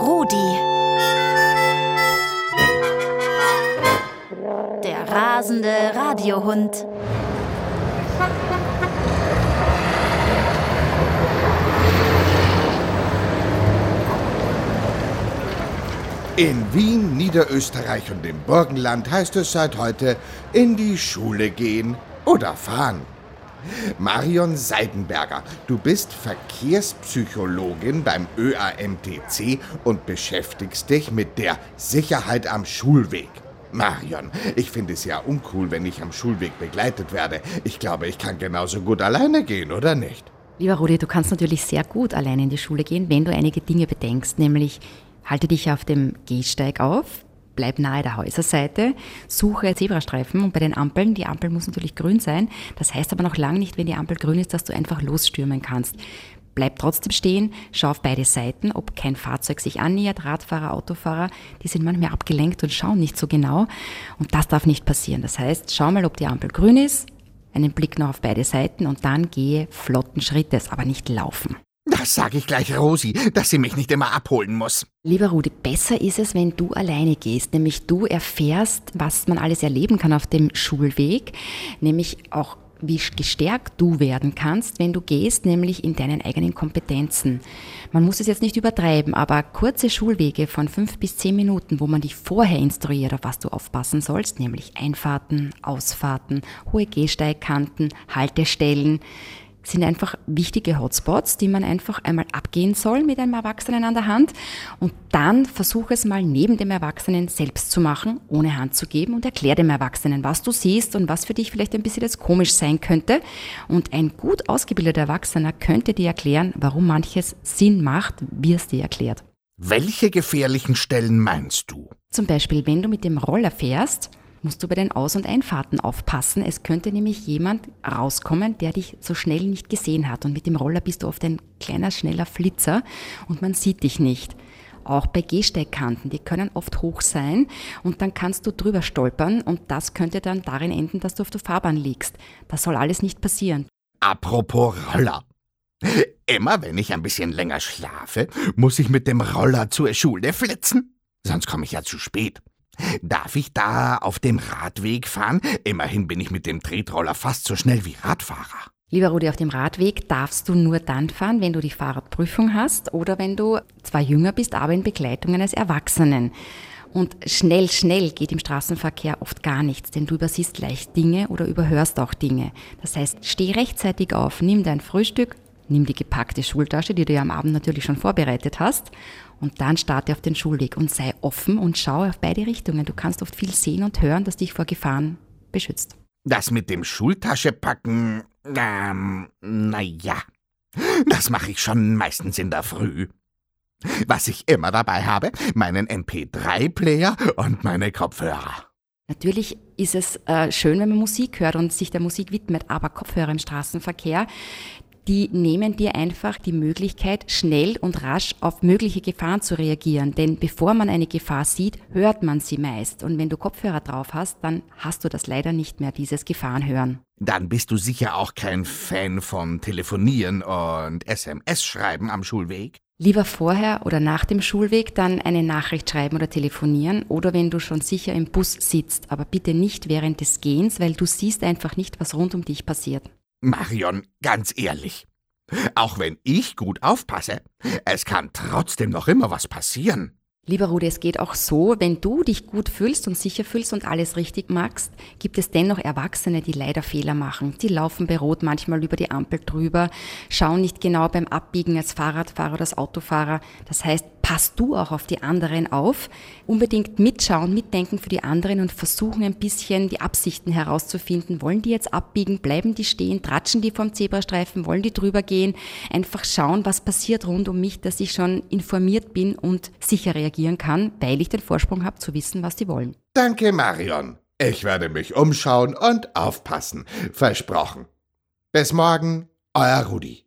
Rudi. Der rasende Radiohund. In Wien, Niederösterreich und im Burgenland heißt es seit heute in die Schule gehen oder fahren. Marion Seidenberger, du bist Verkehrspsychologin beim ÖAMTC und beschäftigst dich mit der Sicherheit am Schulweg. Marion, ich finde es ja uncool, wenn ich am Schulweg begleitet werde. Ich glaube, ich kann genauso gut alleine gehen, oder nicht? Lieber Rudi, du kannst natürlich sehr gut alleine in die Schule gehen, wenn du einige Dinge bedenkst, nämlich halte dich auf dem Gehsteig auf, bleib nahe der Häuserseite, suche Zebrastreifen und bei den Ampeln, die Ampel muss natürlich grün sein, das heißt aber noch lange nicht, wenn die Ampel grün ist, dass du einfach losstürmen kannst. Bleib trotzdem stehen, schau auf beide Seiten, ob kein Fahrzeug sich annähert, Radfahrer, Autofahrer, die sind manchmal abgelenkt und schauen nicht so genau und das darf nicht passieren. Das heißt, schau mal, ob die Ampel grün ist, einen Blick noch auf beide Seiten und dann gehe flotten Schrittes, aber nicht laufen. Das sage ich gleich Rosi, dass sie mich nicht immer abholen muss. Lieber Rudi, besser ist es, wenn du alleine gehst, nämlich du erfährst, was man alles erleben kann auf dem Schulweg, nämlich auch wie gestärkt du werden kannst, wenn du gehst, nämlich in deinen eigenen Kompetenzen. Man muss es jetzt nicht übertreiben, aber kurze Schulwege von fünf bis zehn Minuten, wo man dich vorher instruiert, auf was du aufpassen sollst, nämlich Einfahrten, Ausfahrten, hohe Gehsteigkanten, Haltestellen, sind einfach wichtige Hotspots, die man einfach einmal abgehen soll mit einem Erwachsenen an der Hand und dann versuche es mal neben dem Erwachsenen selbst zu machen, ohne Hand zu geben und erklär dem Erwachsenen, was du siehst und was für dich vielleicht ein bisschen jetzt komisch sein könnte. Und ein gut ausgebildeter Erwachsener könnte dir erklären, warum manches Sinn macht, wie es dir erklärt. Welche gefährlichen Stellen meinst du? Zum Beispiel, wenn du mit dem Roller fährst, musst du bei den Aus- und Einfahrten aufpassen. Es könnte nämlich jemand rauskommen, der dich so schnell nicht gesehen hat. Und mit dem Roller bist du oft ein kleiner, schneller Flitzer und man sieht dich nicht. Auch bei Gehsteigkanten, die können oft hoch sein und dann kannst du drüber stolpern und das könnte dann darin enden, dass du auf der Fahrbahn liegst. Das soll alles nicht passieren. Apropos Roller. Immer wenn ich ein bisschen länger schlafe, muss ich mit dem Roller zur Schule flitzen. Sonst komme ich ja zu spät. Darf ich da auf dem Radweg fahren? Immerhin bin ich mit dem Tretroller fast so schnell wie Radfahrer. Lieber Rudi, auf dem Radweg darfst du nur dann fahren, wenn du die Fahrradprüfung hast oder wenn du zwar jünger bist, aber in Begleitung eines Erwachsenen. Und schnell, schnell geht im Straßenverkehr oft gar nichts, denn du übersiehst leicht Dinge oder überhörst auch Dinge. Das heißt, steh rechtzeitig auf, nimm dein Frühstück, nimm die gepackte Schultasche, die du ja am Abend natürlich schon vorbereitet hast und dann starte auf den Schulweg und sei offen und schau auf beide Richtungen. Du kannst oft viel sehen und hören, das dich vor Gefahren beschützt. Das mit dem Schultasche packen, ähm, naja, das mache ich schon meistens in der Früh. Was ich immer dabei habe, meinen MP3-Player und meine Kopfhörer. Natürlich ist es äh, schön, wenn man Musik hört und sich der Musik widmet, aber Kopfhörer im Straßenverkehr, die nehmen dir einfach die Möglichkeit, schnell und rasch auf mögliche Gefahren zu reagieren. Denn bevor man eine Gefahr sieht, hört man sie meist. Und wenn du Kopfhörer drauf hast, dann hast du das leider nicht mehr, dieses Gefahrenhören. Dann bist du sicher auch kein Fan von Telefonieren und SMS schreiben am Schulweg? Lieber vorher oder nach dem Schulweg dann eine Nachricht schreiben oder telefonieren oder wenn du schon sicher im Bus sitzt, aber bitte nicht während des Gehens, weil du siehst einfach nicht, was rund um dich passiert. Marion, ganz ehrlich. Auch wenn ich gut aufpasse, es kann trotzdem noch immer was passieren. Lieber Rudi, es geht auch so, wenn du dich gut fühlst und sicher fühlst und alles richtig magst, gibt es dennoch Erwachsene, die leider Fehler machen. Die laufen bei Rot manchmal über die Ampel drüber, schauen nicht genau beim Abbiegen als Fahrradfahrer oder als Autofahrer. Das heißt, passt du auch auf die anderen auf. Unbedingt mitschauen, mitdenken für die anderen und versuchen ein bisschen die Absichten herauszufinden. Wollen die jetzt abbiegen? Bleiben die stehen? Tratschen die vom Zebrastreifen? Wollen die drüber gehen? Einfach schauen, was passiert rund um mich, dass ich schon informiert bin und sicher reagieren kann, weil ich den Vorsprung habe zu wissen, was sie wollen. Danke, Marion. Ich werde mich umschauen und aufpassen. Versprochen. Bis morgen, euer Rudi.